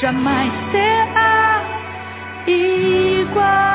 jamais será igual.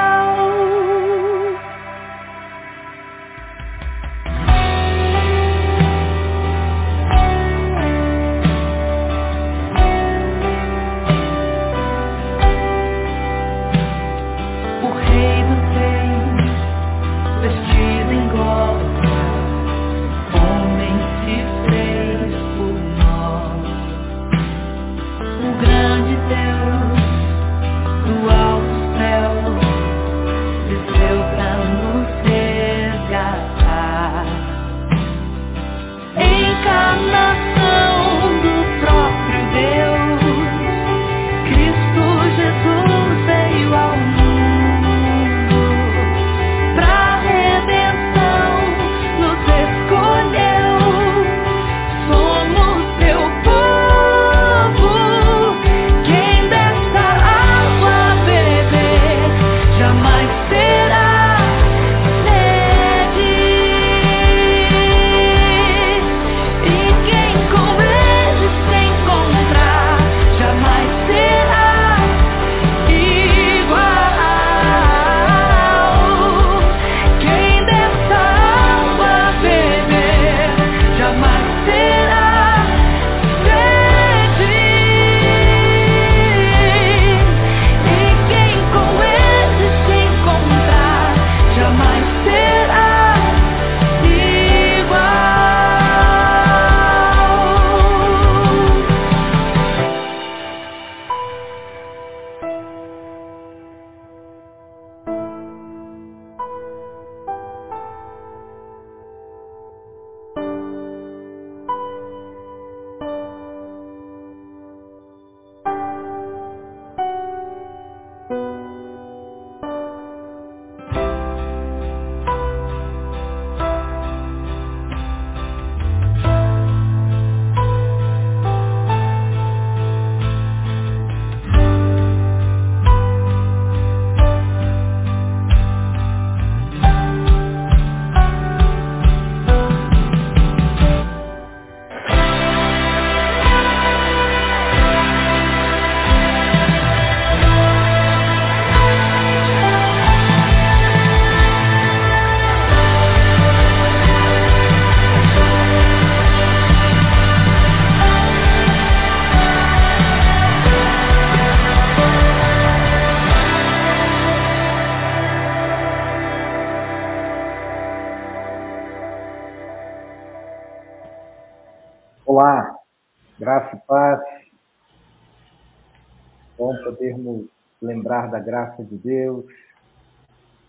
Lembrar da graça de Deus,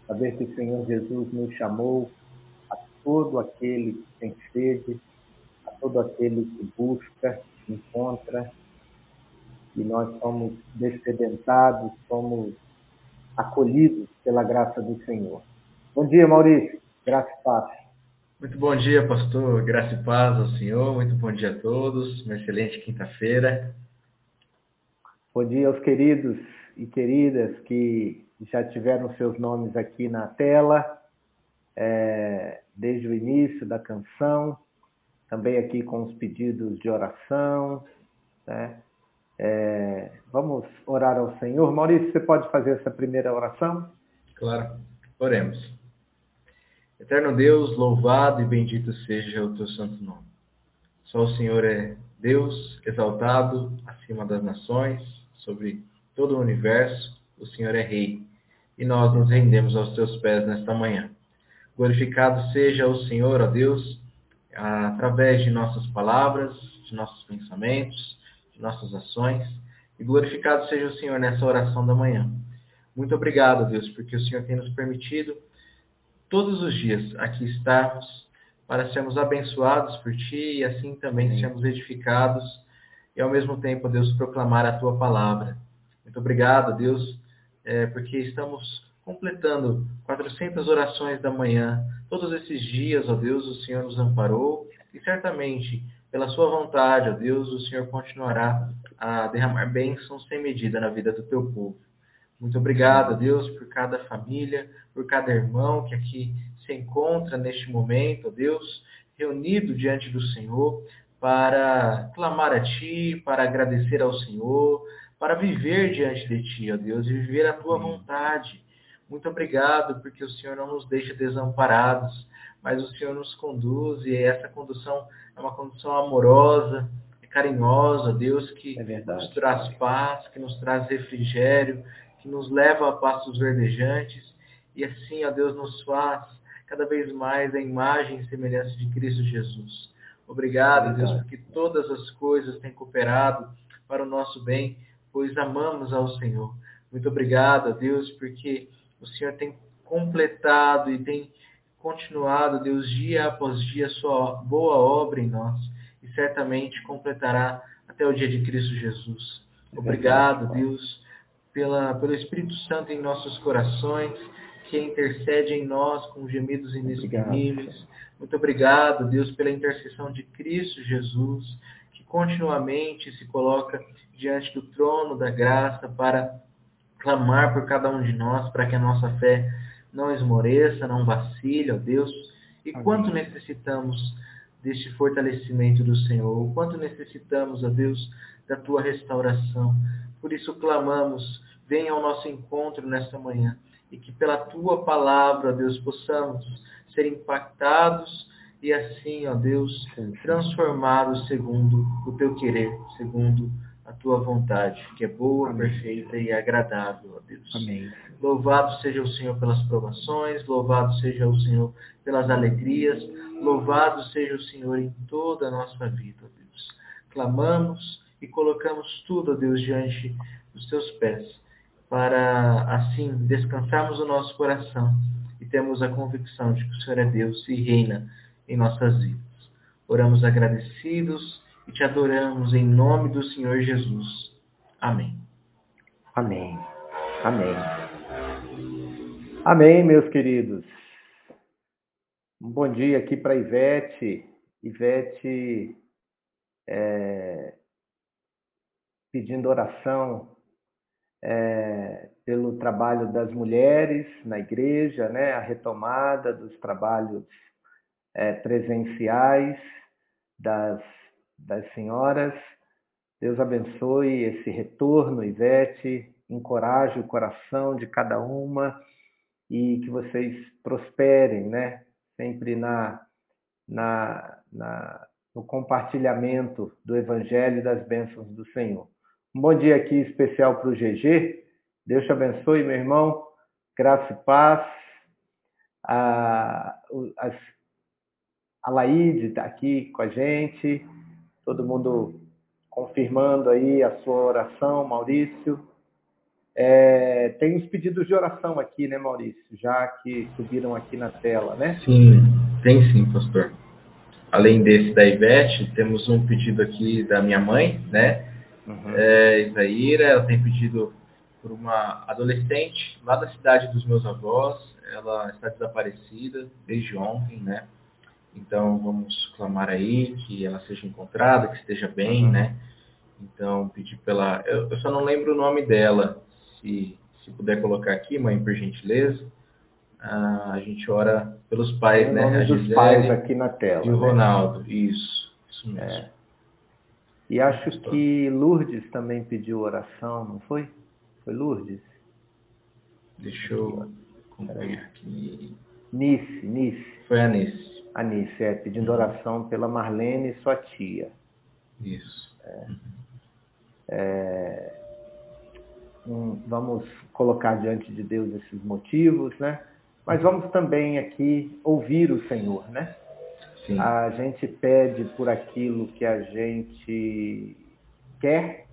saber que o Senhor Jesus nos chamou a todo aquele que tem sede, a todo aquele que busca, encontra, e nós somos descedentados, somos acolhidos pela graça do Senhor. Bom dia, Maurício. Graça e paz. Muito bom dia, pastor. Graça e paz ao Senhor. Muito bom dia a todos. Uma excelente quinta-feira. Bom dia aos queridos e queridas que já tiveram seus nomes aqui na tela, é, desde o início da canção, também aqui com os pedidos de oração. Né? É, vamos orar ao Senhor. Maurício, você pode fazer essa primeira oração? Claro, oremos. Eterno Deus, louvado e bendito seja o teu santo nome. Só o Senhor é Deus, exaltado acima das nações, sobre todo o universo, o Senhor é Rei, e nós nos rendemos aos teus pés nesta manhã. Glorificado seja o Senhor, ó Deus, através de nossas palavras, de nossos pensamentos, de nossas ações, e glorificado seja o Senhor nessa oração da manhã. Muito obrigado, Deus, porque o Senhor tem nos permitido todos os dias aqui estarmos para sermos abençoados por Ti e assim também Amém. sermos edificados e ao mesmo tempo, Deus, proclamar a Tua palavra. Muito obrigado, Deus, é, porque estamos completando 400 orações da manhã. Todos esses dias, ó Deus, o Senhor nos amparou e certamente, pela sua vontade, ó Deus, o Senhor continuará a derramar bênçãos sem medida na vida do teu povo. Muito obrigado, Deus, por cada família, por cada irmão que aqui se encontra neste momento, Deus, reunido diante do Senhor, para clamar a Ti, para agradecer ao Senhor, para viver diante de Ti, ó Deus, e viver a Tua vontade. Muito obrigado, porque o Senhor não nos deixa desamparados, mas o Senhor nos conduz, e essa condução é uma condução amorosa, é carinhosa, Deus, que É nos traz paz, que nos traz refrigério, que nos leva a pastos verdejantes, e assim, ó Deus, nos faz cada vez mais a imagem e semelhança de Cristo Jesus. Obrigado, Deus, porque todas as coisas têm cooperado para o nosso bem, pois amamos ao Senhor. Muito obrigado, Deus, porque o Senhor tem completado e tem continuado, Deus, dia após dia, sua boa obra em nós e certamente completará até o dia de Cristo Jesus. Obrigado, Deus, pela, pelo Espírito Santo em nossos corações, que intercede em nós com gemidos inexprimíveis. Muito obrigado, Deus, pela intercessão de Cristo Jesus, que continuamente se coloca diante do trono da graça para clamar por cada um de nós, para que a nossa fé não esmoreça, não vacile, ó Deus. E Amém. quanto necessitamos deste fortalecimento do Senhor, o quanto necessitamos, ó Deus, da tua restauração. Por isso clamamos, venha ao nosso encontro nesta manhã e que pela tua palavra, Deus, possamos ser impactados e assim, ó Deus, transformados segundo o teu querer, segundo a tua vontade, que é boa, Amém. perfeita e agradável, ó Deus. Amém. Louvado seja o Senhor pelas provações, louvado seja o Senhor pelas alegrias, louvado seja o Senhor em toda a nossa vida, ó Deus. Clamamos e colocamos tudo, ó Deus, diante dos teus pés, para assim descansarmos o nosso coração e termos a convicção de que o Senhor é Deus e reina em nossas vidas. Oramos agradecidos e te adoramos em nome do Senhor Jesus. Amém. Amém. Amém. Amém, meus queridos. Um bom dia aqui para Ivete. Ivete é, pedindo oração é, pelo trabalho das mulheres na igreja, né? A retomada dos trabalhos é, presenciais das, das senhoras. Deus abençoe esse retorno, Ivete, encoraje o coração de cada uma e que vocês prosperem, né? Sempre na, na, na, no compartilhamento do Evangelho e das bênçãos do Senhor. Um bom dia aqui especial para o GG. Deus te abençoe, meu irmão. Graça e paz. A, a Laíde está aqui com a gente. Todo mundo confirmando aí a sua oração, Maurício. É, tem uns pedidos de oração aqui, né, Maurício? Já que subiram aqui na tela, né? Sim, tem sim, pastor. Além desse da Ivete, temos um pedido aqui da minha mãe, né? Uhum. É, Isaíra, ela tem pedido por uma adolescente lá da cidade dos meus avós. Ela está desaparecida desde ontem, né? Então vamos clamar aí que ela seja encontrada, que esteja bem, Uhum. né? Então pedir pela. Eu, eu só não lembro o nome dela. Se, se puder colocar aqui, mãe, por gentileza. Ah, a gente ora pelos pais, o né? A dos pais aqui na tela. e o né? Ronaldo. Isso, isso mesmo. É. E acho que Lourdes também pediu oração, não foi? Foi Lourdes? Deixa eu acompanhar aqui. Nice, Nice. Foi a Nice. A Nice, é, pedindo oração pela Marlene e sua tia. Isso. Hum, vamos colocar diante de Deus esses motivos, né? Mas vamos também aqui ouvir o Senhor, né? Sim. A gente pede por aquilo que a gente quer,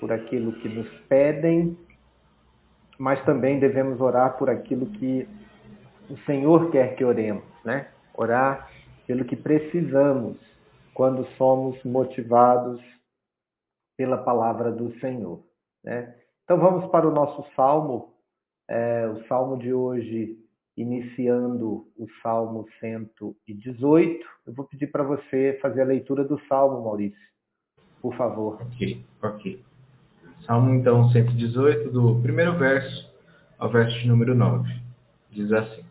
por aquilo que nos pedem, mas também devemos orar por aquilo que o Senhor quer que oremos, né? Orar pelo que precisamos quando somos motivados pela palavra do Senhor, né? Então vamos para o nosso salmo, é, o salmo de hoje, iniciando o salmo 118. Eu vou pedir para você fazer a leitura do salmo, Maurício, por favor. Ok, ok. Salmo, então, 118, do primeiro verso ao verso número 9. Diz assim.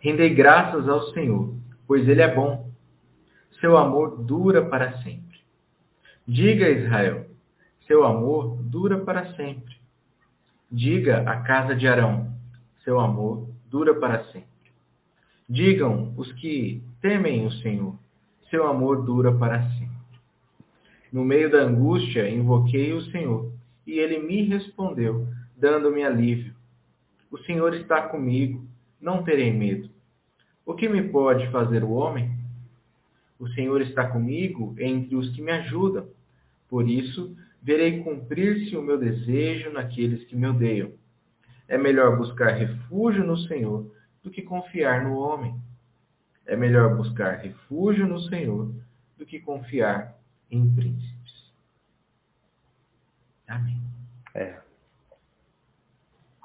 Rendei graças ao Senhor, pois Ele é bom. seu amor dura para sempre. Diga a Israel, seu amor dura para sempre. Diga à casa de Arão, seu amor dura para sempre. Digam os que temem o Senhor, seu amor dura para sempre. No meio da angústia, invoquei o Senhor, e ele me respondeu, dando-me alívio. O Senhor está comigo, não terei medo. O que me pode fazer o homem? O Senhor está comigo entre os que me ajudam. Por isso, verei cumprir-se o meu desejo naqueles que me odeiam. É melhor buscar refúgio no Senhor do que confiar no homem. É melhor buscar refúgio no Senhor do que confiar em príncipes. Amém. É.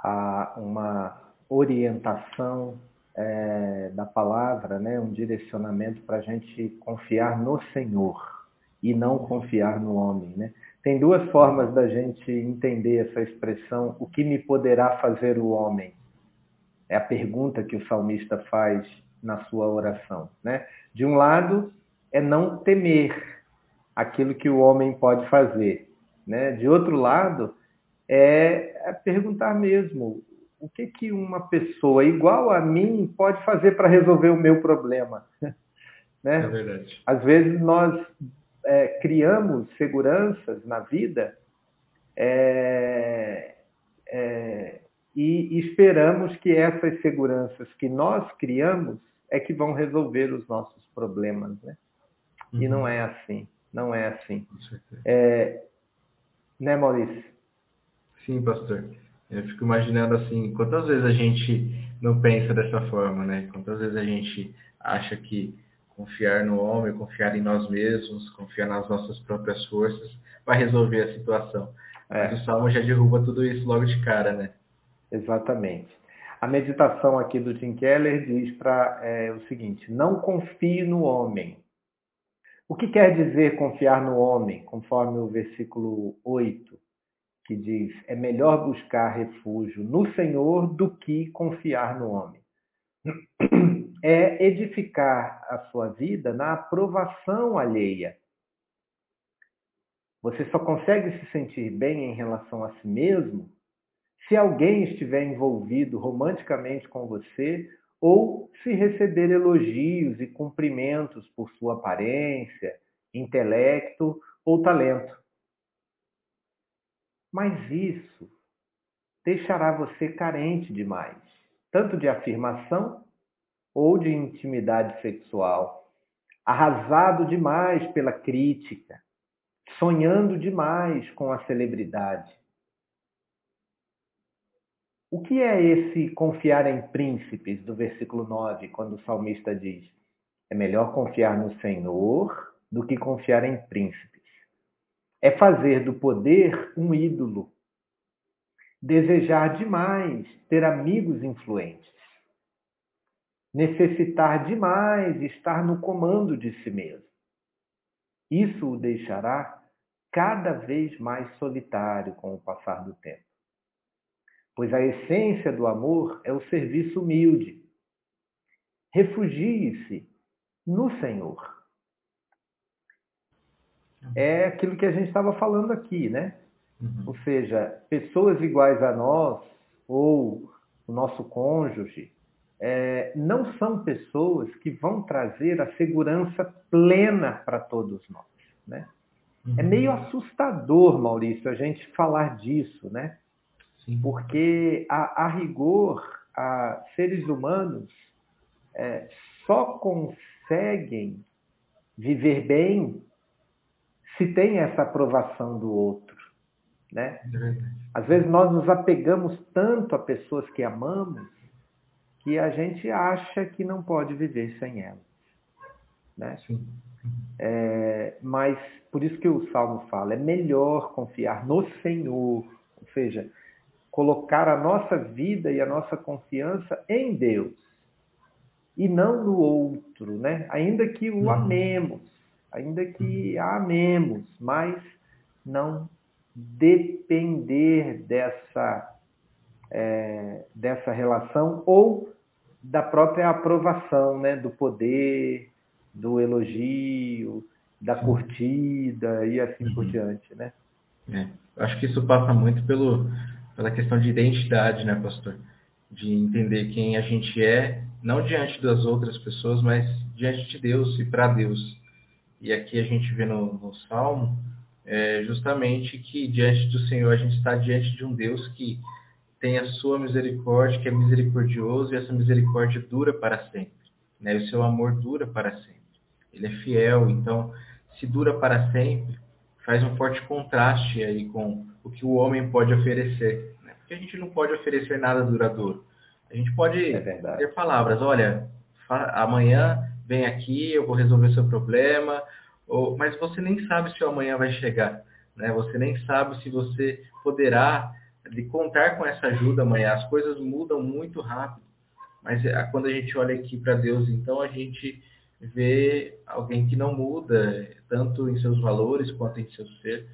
Há uma orientação é, da palavra, né, um direcionamento para a gente confiar no Senhor e não confiar no homem. Né? Tem duas formas da gente entender essa expressão, o que me poderá fazer o homem? É a pergunta que o salmista faz na sua oração. Né? De um lado, é não temer aquilo que o homem pode fazer. Né? De outro lado, é, é perguntar mesmo o que, que uma pessoa igual a mim pode fazer para resolver o meu problema. né? É verdade. Às vezes nós é, criamos seguranças na vida é, é, e esperamos que essas seguranças que nós criamos é que vão resolver os nossos problemas. Né? Uhum. E não uhum. é assim. Não é assim. É, né, Maurício? Sim, pastor. Eu fico imaginando assim, quantas vezes a gente não pensa dessa forma, né? Quantas vezes a gente acha que confiar no homem, confiar em nós mesmos, confiar nas nossas próprias forças vai resolver a situação. É. Mas o Salmo já derruba tudo isso logo de cara, né? Exatamente. A meditação aqui do Tim Keller diz para é, o seguinte: não confie no homem, o que quer dizer confiar no homem, conforme o versículo 8, que diz: é melhor buscar refúgio no Senhor do que confiar no homem? É edificar a sua vida na aprovação alheia. Você só consegue se sentir bem em relação a si mesmo se alguém estiver envolvido romanticamente com você ou se receber elogios e cumprimentos por sua aparência, intelecto ou talento. Mas isso deixará você carente demais, tanto de afirmação ou de intimidade sexual, arrasado demais pela crítica, sonhando demais com a celebridade. O que é esse confiar em príncipes do versículo 9, quando o salmista diz: É melhor confiar no Senhor do que confiar em príncipes? É fazer do poder um ídolo. Desejar demais ter amigos influentes. Necessitar demais estar no comando de si mesmo. Isso o deixará cada vez mais solitário com o passar do tempo pois a essência do amor é o serviço humilde. Refugie-se no Senhor. É aquilo que a gente estava falando aqui, né? Uhum. Ou seja, pessoas iguais a nós, ou o nosso cônjuge, é, não são pessoas que vão trazer a segurança plena para todos nós. Né? É uhum. É meio assustador, Maurício, a gente falar disso, né? Sim. Porque, a, a, rigor, a, seres humanos é, só conseguem viver bem se tem essa aprovação do outro. Né? É Às vezes nós nos apegamos tanto a pessoas que amamos que a gente acha que não pode viver sem elas. Né? Sim. É, mas por isso que o Salmo fala, é melhor confiar no Senhor, ou seja, colocar a nossa vida e a nossa confiança em Deus e não no outro, né? Ainda que o uhum. amemos, ainda que a amemos, mas não depender dessa é, dessa relação ou da própria aprovação, né? Do poder, do elogio, da curtida e assim uhum. por diante, né? É. Acho que isso passa muito pelo, pela questão de identidade, né, pastor? De entender quem a gente é, não diante das outras pessoas, mas diante de Deus e para Deus. E aqui a gente vê no, no Salmo é, justamente que diante do Senhor a gente está diante de um Deus que tem a sua misericórdia, que é misericordioso e essa misericórdia dura para sempre. Né? O seu amor dura para sempre. Ele é fiel, então se dura para sempre, faz um forte contraste aí com o que o homem pode oferecer. Né? Porque a gente não pode oferecer nada duradouro. A gente pode é ter palavras, olha, amanhã vem aqui, eu vou resolver seu problema, ou, mas você nem sabe se o amanhã vai chegar. Né? Você nem sabe se você poderá de contar com essa ajuda amanhã. As coisas mudam muito rápido. Mas é, quando a gente olha aqui para Deus, então a gente vê alguém que não muda, tanto em seus valores quanto em seu ser.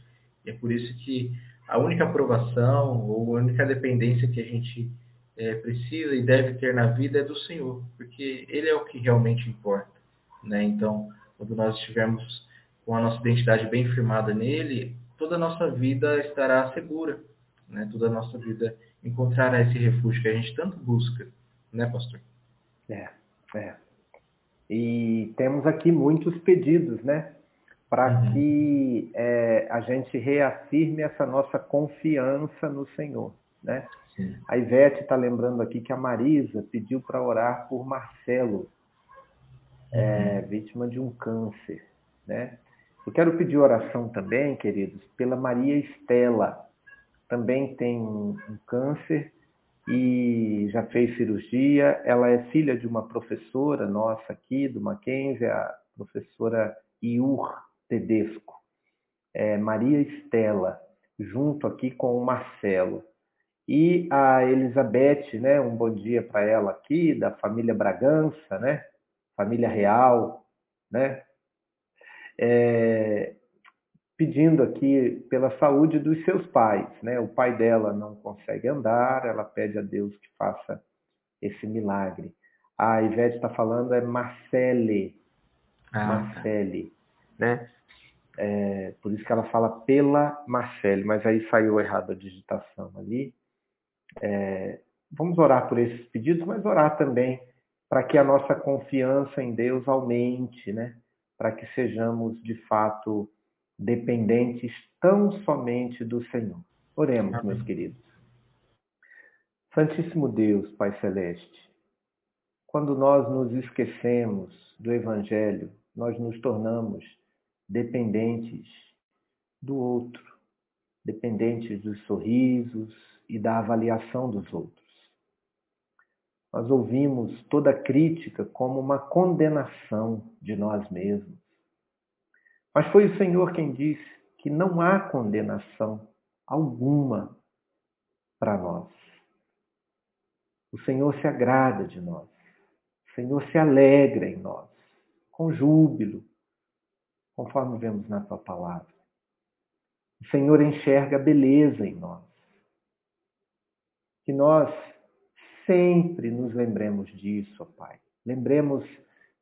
E é por isso que a única aprovação ou a única dependência que a gente é, precisa e deve ter na vida é do Senhor, porque Ele é o que realmente importa. Né? Então, quando nós estivermos com a nossa identidade bem firmada nele, toda a nossa vida estará segura né? Toda a nossa vida encontrará esse refúgio que a gente tanto busca, né, pastor? É, é. E temos aqui muitos pedidos, né? Para uhum. que é, a gente reafirme essa nossa confiança no Senhor, né? Sim. A Ivete está lembrando aqui que a Marisa pediu para orar por Marcelo, é, uhum. vítima de um câncer, né? Eu quero pedir oração também, queridos, pela Maria Estela, também tem um, câncer e já fez cirurgia. Ela é filha de uma professora nossa aqui, do Mackenzie, a professora Iur Tedesco. É Maria Estela, junto aqui com o Marcelo. E a Elizabeth, né, um bom dia para ela aqui, da família Bragança, né, família real, né, é, pedindo aqui pela saúde dos seus pais. Né? O pai dela não consegue andar, ela pede a Deus que faça esse milagre. A Ivete está falando é Marcele. Ah, tá. Marcele. Né? É, por isso que ela fala pela Marcele, mas aí saiu errado a digitação ali. É, vamos orar por esses pedidos, mas orar também para que a nossa confiança em Deus aumente, né? para que sejamos de fato dependentes tão somente do Senhor. Oremos, Amém. meus queridos. Santíssimo Deus, Pai Celeste, quando nós nos esquecemos do Evangelho, nós nos tornamos dependentes do outro, dependentes dos sorrisos e da avaliação dos outros. Nós ouvimos toda crítica como uma condenação de nós mesmos. Mas foi o Senhor quem disse que não há condenação alguma para nós. O Senhor se agrada de nós. O Senhor se alegra em nós, com júbilo, conforme vemos na tua palavra. O Senhor enxerga beleza em nós. Que nós sempre nos lembremos disso, ó Pai. Lembremos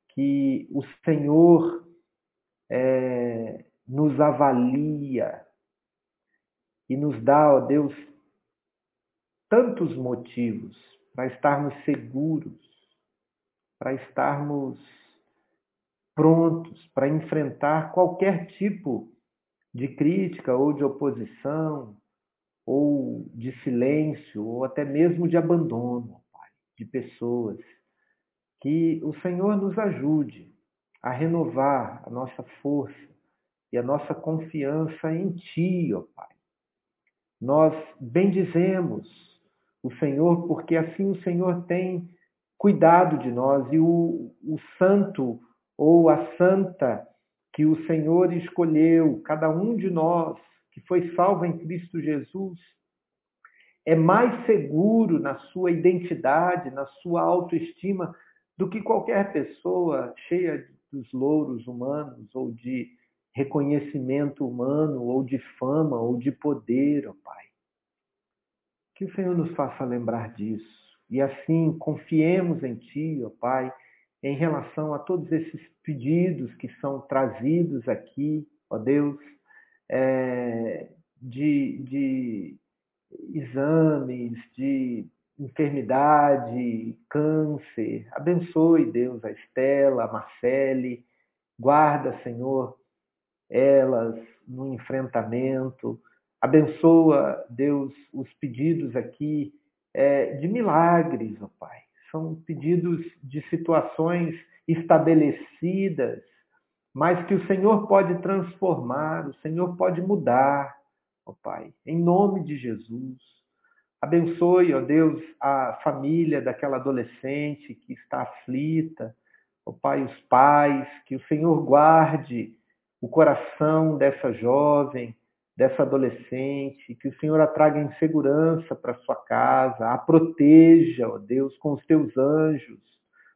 que o Senhor é, nos avalia e nos dá, ó Deus, tantos motivos para estarmos seguros, para estarmos prontos para enfrentar qualquer tipo de crítica ou de oposição, ou de silêncio, ou até mesmo de abandono, Pai, de pessoas. Que o Senhor nos ajude a renovar a nossa força e a nossa confiança em Ti, ó Pai. Nós bendizemos o Senhor porque assim o Senhor tem cuidado de nós e o, o santo ou a santa que o Senhor escolheu, cada um de nós que foi salvo em Cristo Jesus, é mais seguro na sua identidade, na sua autoestima, do que qualquer pessoa cheia dos louros humanos ou de reconhecimento humano ou de fama ou de poder, ó Pai. Que o Senhor nos faça lembrar disso e assim confiemos em Ti, ó Pai, em relação a todos esses pedidos que são trazidos aqui, ó Deus, é, de, de exames, de enfermidade, câncer. Abençoe, Deus, a Estela, a Marcele. Guarda, Senhor, elas no enfrentamento. Abençoa, Deus, os pedidos aqui é, de milagres, ó Pai. São pedidos de situações estabelecidas, mas que o Senhor pode transformar, o Senhor pode mudar, ó Pai. Em nome de Jesus. Abençoe, ó Deus, a família daquela adolescente que está aflita, ó Pai, os pais, que o Senhor guarde o coração dessa jovem, dessa adolescente, que o Senhor a traga em segurança para sua casa, a proteja, ó Deus, com os teus anjos,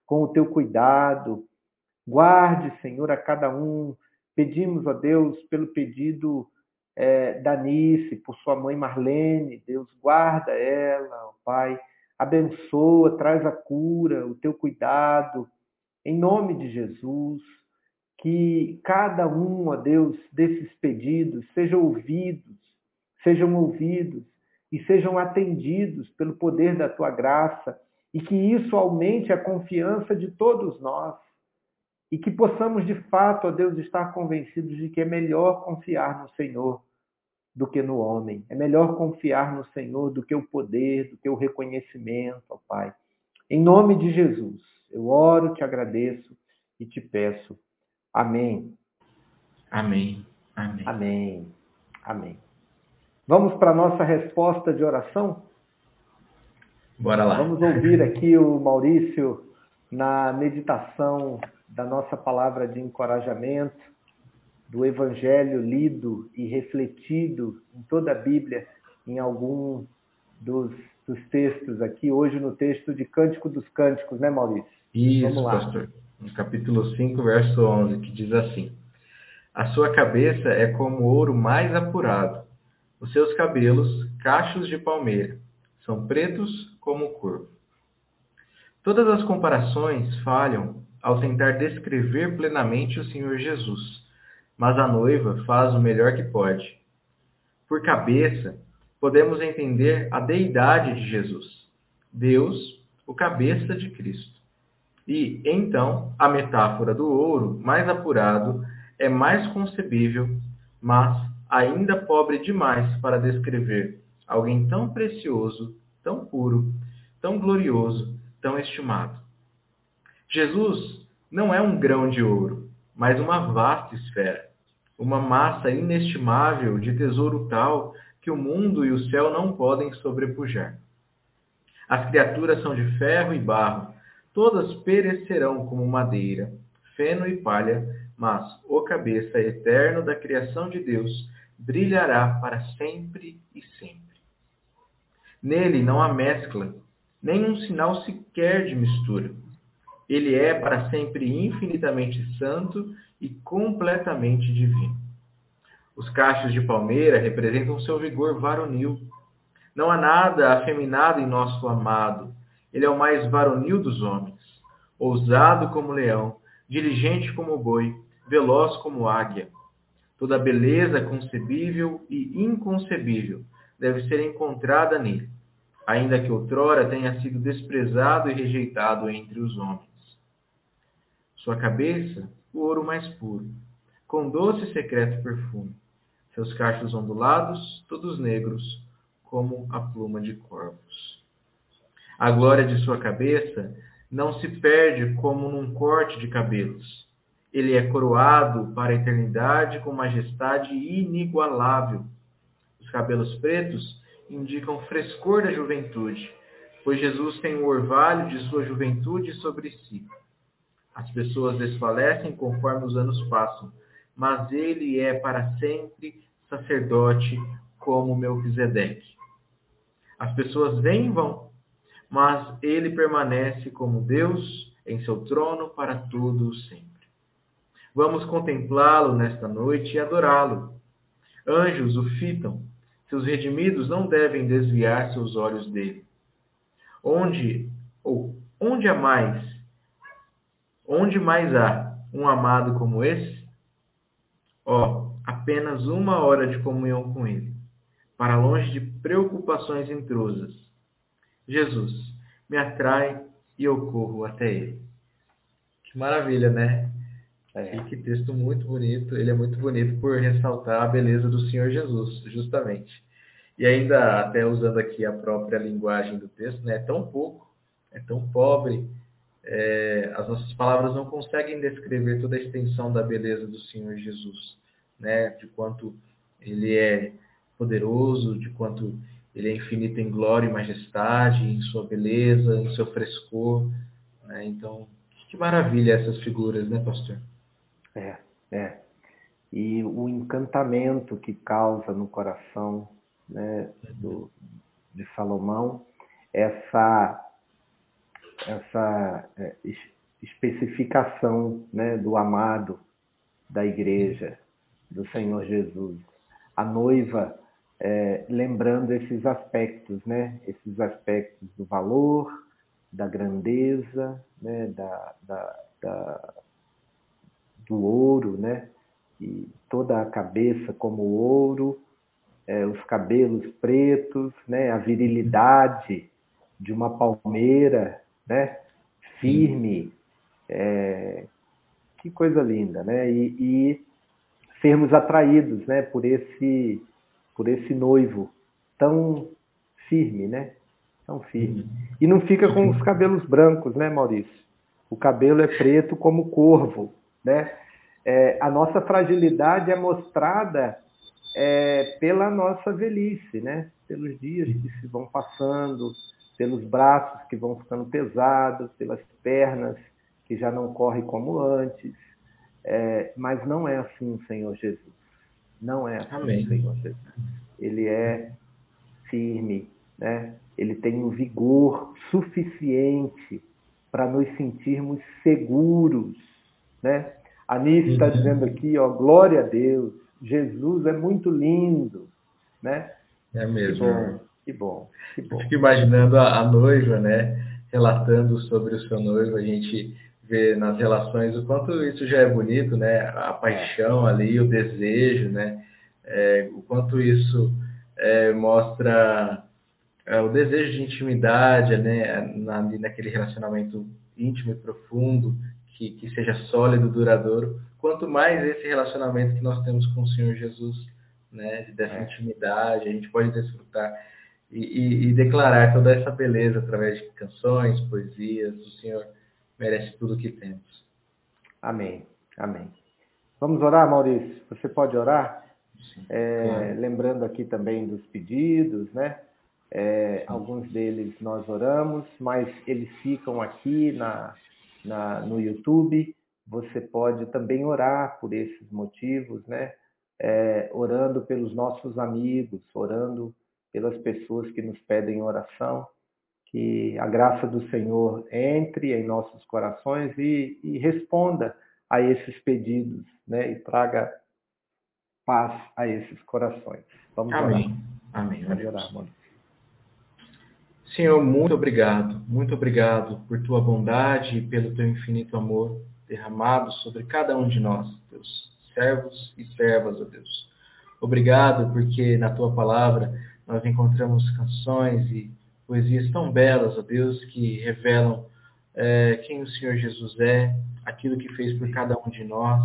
com o teu cuidado. Guarde, Senhor, a cada um. Pedimos, ó Deus, pelo pedido é, da Nice, por sua mãe Marlene, Deus guarda ela, ó Pai, abençoa, traz a cura, o teu cuidado, em nome de Jesus. Que cada um, ó Deus, desses pedidos sejam ouvidos, sejam ouvidos e sejam atendidos pelo poder da tua graça e que isso aumente a confiança de todos nós e que possamos de fato, ó Deus, estar convencidos de que é melhor confiar no Senhor do que no homem. É melhor confiar no Senhor do que o poder, do que o reconhecimento, ó Pai. Em nome de Jesus, eu oro, te agradeço e te peço Amém. Amém. Amém. Amém. Amém. Vamos para a nossa resposta de oração? Bora lá. Vamos ouvir aqui o Maurício na meditação da nossa palavra de encorajamento, do Evangelho lido e refletido em toda a Bíblia, em algum dos, dos textos aqui, hoje no texto de Cântico dos Cânticos, né, Maurício? Isso, pastor no capítulo 5, verso 11, que diz assim: A sua cabeça é como ouro mais apurado, os seus cabelos, cachos de palmeira, são pretos como o corvo. Todas as comparações falham ao tentar descrever plenamente o Senhor Jesus, mas a noiva faz o melhor que pode. Por cabeça, podemos entender a deidade de Jesus, Deus, o cabeça de Cristo. E, então, a metáfora do ouro mais apurado é mais concebível, mas ainda pobre demais para descrever alguém tão precioso, tão puro, tão glorioso, tão estimado. Jesus não é um grão de ouro, mas uma vasta esfera, uma massa inestimável de tesouro tal que o mundo e o céu não podem sobrepujar. As criaturas são de ferro e barro, todas perecerão como madeira, feno e palha, mas o cabeça eterno da criação de Deus brilhará para sempre e sempre. Nele não há mescla, nem um sinal sequer de mistura. Ele é para sempre infinitamente santo e completamente divino. Os cachos de palmeira representam seu vigor varonil. Não há nada afeminado em nosso amado, ele é o mais varonil dos homens, ousado como leão, diligente como boi, veloz como águia. Toda beleza concebível e inconcebível deve ser encontrada nele, ainda que outrora tenha sido desprezado e rejeitado entre os homens. Sua cabeça, o ouro mais puro, com doce e secreto perfume. Seus cachos ondulados, todos negros, como a pluma de corvos. A glória de sua cabeça não se perde como num corte de cabelos. Ele é coroado para a eternidade com majestade inigualável. Os cabelos pretos indicam frescor da juventude, pois Jesus tem o orvalho de sua juventude sobre si. As pessoas desfalecem conforme os anos passam, mas ele é para sempre sacerdote como Melquisedeque. As pessoas vêm e vão, mas ele permanece como Deus em seu trono para todo o sempre. Vamos contemplá-lo nesta noite e adorá-lo. Anjos o fitam, seus redimidos não devem desviar seus olhos dele. Onde ou onde há mais Onde mais há um amado como esse? Ó, apenas uma hora de comunhão com Ele, para longe de preocupações intrusas. Jesus, me atrai e eu corro até Ele. Que maravilha, né? É. Que texto muito bonito. Ele é muito bonito por ressaltar a beleza do Senhor Jesus, justamente. E ainda, até usando aqui a própria linguagem do texto, né? é tão pouco, é tão pobre, é, as nossas palavras não conseguem descrever toda a extensão da beleza do Senhor Jesus, né? de quanto ele é poderoso, de quanto ele é infinito em glória e majestade, em sua beleza, em seu frescor. Né? Então, que maravilha essas figuras, né, pastor? É, é. E o encantamento que causa no coração né, do, de Salomão, essa, essa é, especificação né, do amado da igreja, do Senhor Jesus. A noiva é, lembrando esses aspectos, né? esses aspectos do valor, da grandeza, né? da, da, da do ouro, né? e toda a cabeça como ouro, é, os cabelos pretos, né, a virilidade de uma palmeira, né, firme, é, que coisa linda, né, e, e, sermos atraídos, né, por esse, por esse noivo tão firme, né, tão firme. Uhum. E não fica com os cabelos brancos, né, Maurício? O cabelo é preto como corvo, né? É, a nossa fragilidade é mostrada é, pela nossa velhice, né? Pelos dias que se vão passando, pelos braços que vão ficando pesados, pelas pernas que já não correm como antes. É, mas não é assim o Senhor Jesus. Não é assim Amém. o Senhor Jesus. Ele é firme, né? Ele tem um vigor suficiente para nos sentirmos seguros, né? A Nice está uhum. dizendo aqui, ó, glória a Deus, Jesus é muito lindo, né? É mesmo. Bom, que bom. Que bom. fico imaginando a, a, noiva, né? Relatando sobre o seu noivo, a gente vê nas relações o quanto isso já é bonito, né? A paixão ali, o desejo, né? É, o quanto isso é, mostra é, o desejo de intimidade, né? Na, naquele relacionamento íntimo e profundo, que, que seja sólido, duradouro quanto mais esse relacionamento que nós temos com o Senhor Jesus, né, dessa é. intimidade, a gente pode desfrutar e, e, declarar toda essa beleza através de canções, poesias. O Senhor merece tudo o que temos. Amém. Amém. Vamos orar, Maurício? Você pode orar? É, claro. Lembrando aqui também dos pedidos, né? É, alguns deles nós oramos, mas eles ficam aqui na, na, no YouTube você pode também orar por esses motivos, né? É, orando pelos nossos amigos, orando pelas pessoas que nos pedem oração, que a graça do Senhor entre em nossos corações e, e responda a esses pedidos, né? E traga paz a esses corações. Vamos Amém. orar. Amém. Vamos orar, mano. Senhor, muito obrigado, muito obrigado por tua bondade e pelo teu infinito amor derramado sobre cada um de nós, teus servos e servas, ó Deus. Obrigado porque na tua palavra nós encontramos canções e poesias tão belas, ó Deus, que revelam é, quem o Senhor Jesus é, aquilo que fez por cada um de nós.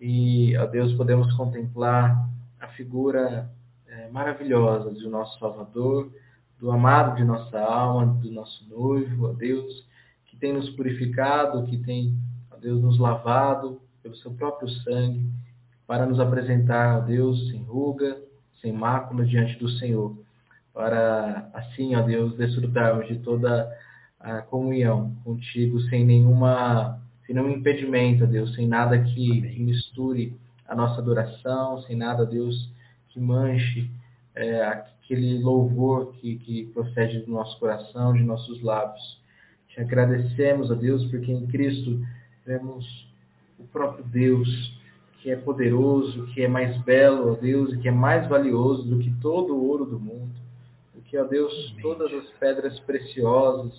E, ó Deus, podemos contemplar a figura é, maravilhosa do nosso Salvador, do amado de nossa alma, do nosso noivo, ó Deus, que tem nos purificado, que tem Deus nos lavado pelo seu próprio sangue, para nos apresentar a Deus sem ruga, sem mácula diante do Senhor, para assim, ó Deus, desfrutarmos de toda a comunhão contigo sem nenhuma, sem nenhum impedimento, ó Deus, sem nada que, que misture a nossa adoração, sem nada, Deus, que manche é, aquele louvor que, que procede do nosso coração, de nossos lábios. Te agradecemos, ó Deus, porque em Cristo vemos o próprio Deus, que é poderoso, que é mais belo, ó Deus, e que é mais valioso do que todo o ouro do mundo, do que, ó Deus, todas as pedras preciosas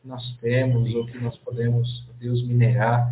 que nós temos ou que nós podemos, Deus, minerar.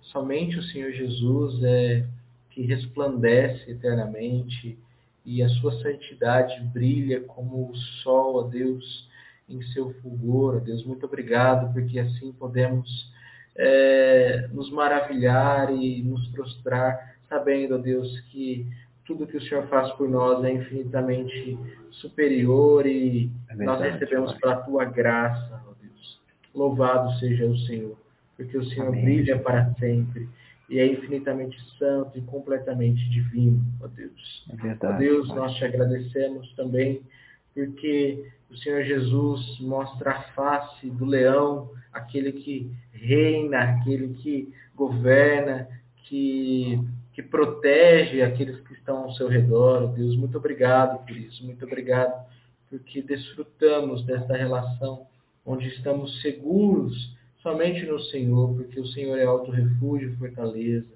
Somente o Senhor Jesus é que resplandece eternamente e a sua santidade brilha como o sol, ó Deus, em seu fulgor. Ó Deus, muito obrigado, porque assim podemos é, nos maravilhar e nos prostrar, sabendo, ó Deus, que tudo que o Senhor faz por nós é infinitamente superior e é verdade, nós recebemos pela tua graça, ó Deus. Louvado seja o Senhor, porque o Senhor Amém. brilha para sempre e é infinitamente santo e completamente divino, ó Deus. É verdade, ó Deus, pai. nós te agradecemos também porque o Senhor Jesus mostra a face do leão, aquele que reina, aquele que governa, que, que protege aqueles que estão ao seu redor. Deus, muito obrigado por isso, muito obrigado porque desfrutamos dessa relação onde estamos seguros somente no Senhor, porque o Senhor é alto refúgio e fortaleza,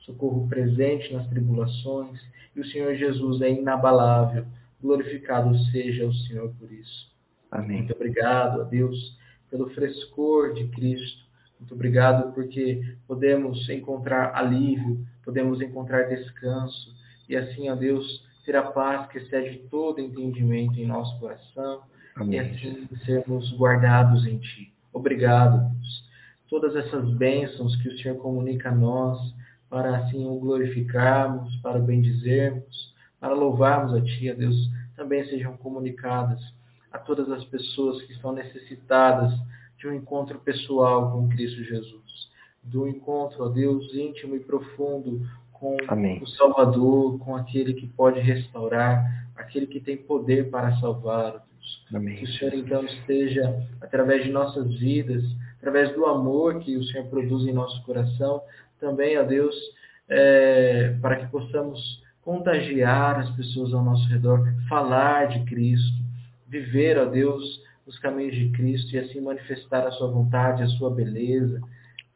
socorro presente nas tribulações, e o Senhor Jesus é inabalável. Glorificado seja o Senhor por isso. Amém. Muito obrigado a Deus pelo frescor de Cristo. Muito obrigado porque podemos encontrar alívio, podemos encontrar descanso e assim, a Deus, ter a paz que excede todo entendimento em nosso coração Amém. e assim sermos guardados em Ti. Obrigado, Deus. Todas essas bênçãos que o Senhor comunica a nós, para assim o glorificarmos, para o bendizermos, para louvarmos a Ti, a Deus, também sejam comunicadas a todas as pessoas que estão necessitadas de um encontro pessoal com Cristo Jesus, do encontro, a Deus, íntimo e profundo com Amém. o Salvador, com aquele que pode restaurar, aquele que tem poder para salvar, Amém. Que o Senhor então esteja, através de nossas vidas, através do amor que o Senhor produz em nosso coração, também, ó Deus, é, para que possamos contagiar as pessoas ao nosso redor, falar de Cristo, viver, ó Deus, os caminhos de Cristo e assim manifestar a sua vontade, a sua beleza,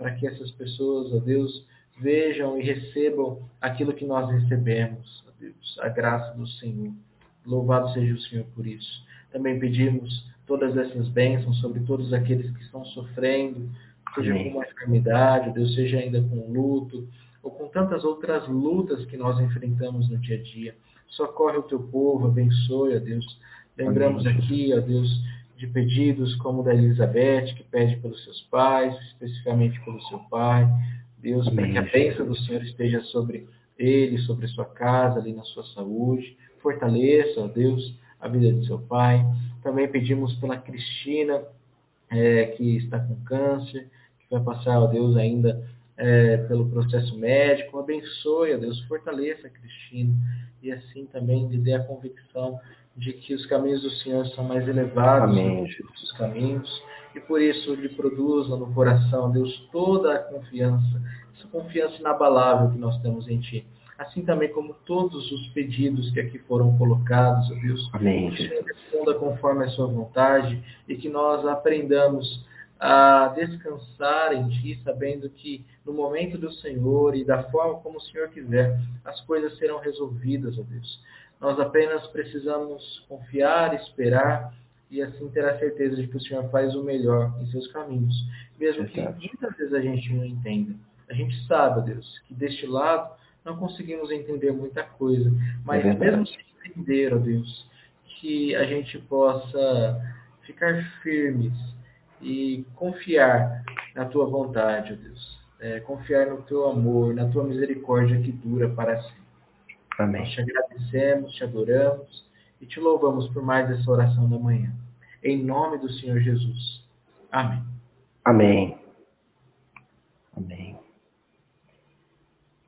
para que essas pessoas, ó Deus, vejam e recebam aquilo que nós recebemos, ó Deus, a graça do Senhor. Louvado seja o Senhor por isso. Também pedimos todas essas bênçãos sobre todos aqueles que estão sofrendo, seja com uma enfermidade, Deus seja ainda com luto, ou com tantas outras lutas que nós enfrentamos no dia a dia. Socorre o teu povo, abençoe, ó Deus. Lembramos Amém. aqui, ó Deus, de pedidos como da Elizabeth, que pede pelos seus pais, especificamente pelo seu pai. Deus, para que a bênção do Senhor esteja sobre ele, sobre sua casa, ali na sua saúde. Fortaleça, ó Deus, a vida de seu pai. Também pedimos pela Cristina, é, que está com câncer, que vai passar, ó Deus, ainda é, pelo processo médico. Abençoe, ó Deus, fortaleça a Cristina e assim também lhe dê a convicção de que os caminhos do Senhor são mais elevados que os caminhos e por isso lhe produza no coração, Deus, toda a confiança, essa confiança inabalável que nós temos em Ti assim também como todos os pedidos que aqui foram colocados, ó Deus. Amém. Que o Senhor responda conforme a sua vontade e que nós aprendamos a descansar em Ti, sabendo que no momento do Senhor e da forma como o Senhor quiser, as coisas serão resolvidas, ó Deus. Nós apenas precisamos confiar, esperar e assim ter a certeza de que o Senhor faz o melhor em seus caminhos, mesmo que muitas vezes a gente não entenda. A gente sabe, Deus, que deste lado não conseguimos entender muita coisa. Mas é mesmo sem entender, ó Deus, que a gente possa ficar firmes e confiar na tua vontade, ó Deus. É, confiar no teu amor, na tua misericórdia que dura para sempre. Amém. Nós te agradecemos, te adoramos e te louvamos por mais essa oração da manhã. Em nome do Senhor Jesus. Amém. Amém. Amém.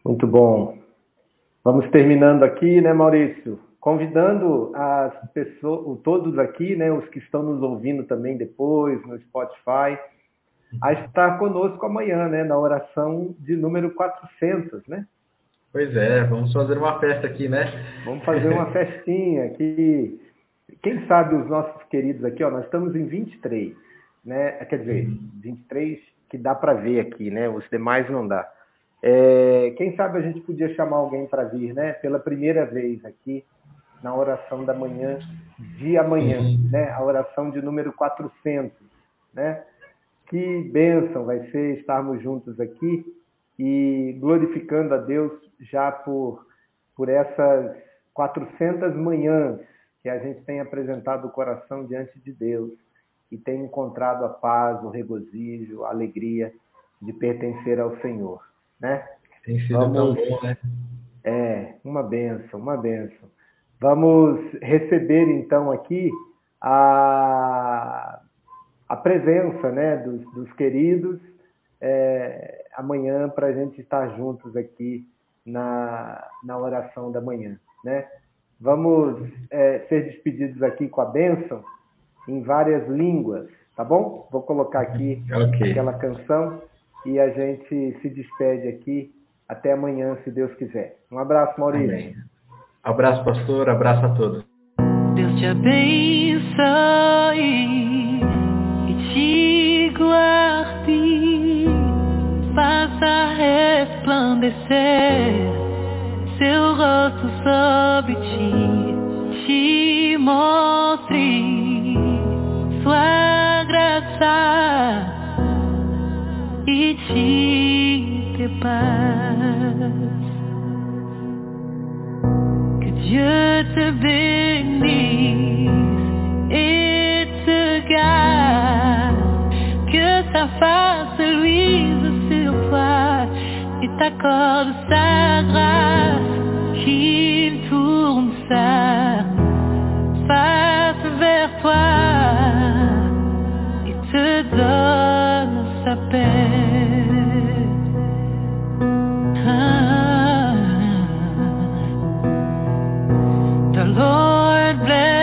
Muito bom. Vamos terminando aqui, né, Maurício? Convidando as pessoas, todos aqui, né, os que estão nos ouvindo também depois no Spotify, a estar conosco amanhã, né, na oração de número 400, né? Pois é, vamos fazer uma festa aqui, né? Vamos fazer uma festinha aqui. Quem sabe os nossos queridos aqui, ó, nós estamos em 23, né? Quer dizer, 23 que dá para ver aqui, né? Os demais não dá. É, quem sabe a gente podia chamar alguém para vir, né? Pela primeira vez aqui na oração da manhã de amanhã, né? A oração de número 400, né? Que bênção vai ser estarmos juntos aqui e glorificando a Deus já por, por essas 400 manhãs que a gente tem apresentado o coração diante de Deus e tem encontrado a paz, o regozijo, a alegria de pertencer ao Senhor, né? Tem sido Vamos, tão bom, né? É, uma benção, uma benção. Vamos receber então aqui a, a presença né, dos, dos queridos é, amanhã para a gente estar juntos aqui na, na oração da manhã. Né? Vamos é, ser despedidos aqui com a bênção em várias línguas, tá bom? Vou colocar aqui okay. aquela canção e a gente se despede aqui até amanhã, se Deus quiser. Um abraço, Maurício. Amém. Abraço, pastor. Abraço a todos. Deus te abençoe seu rosto ti, te e te. Que te que t'accorde sa grâce, qu'il tourne sa face vers toi et te donne sa paix. Ah. The Lord bless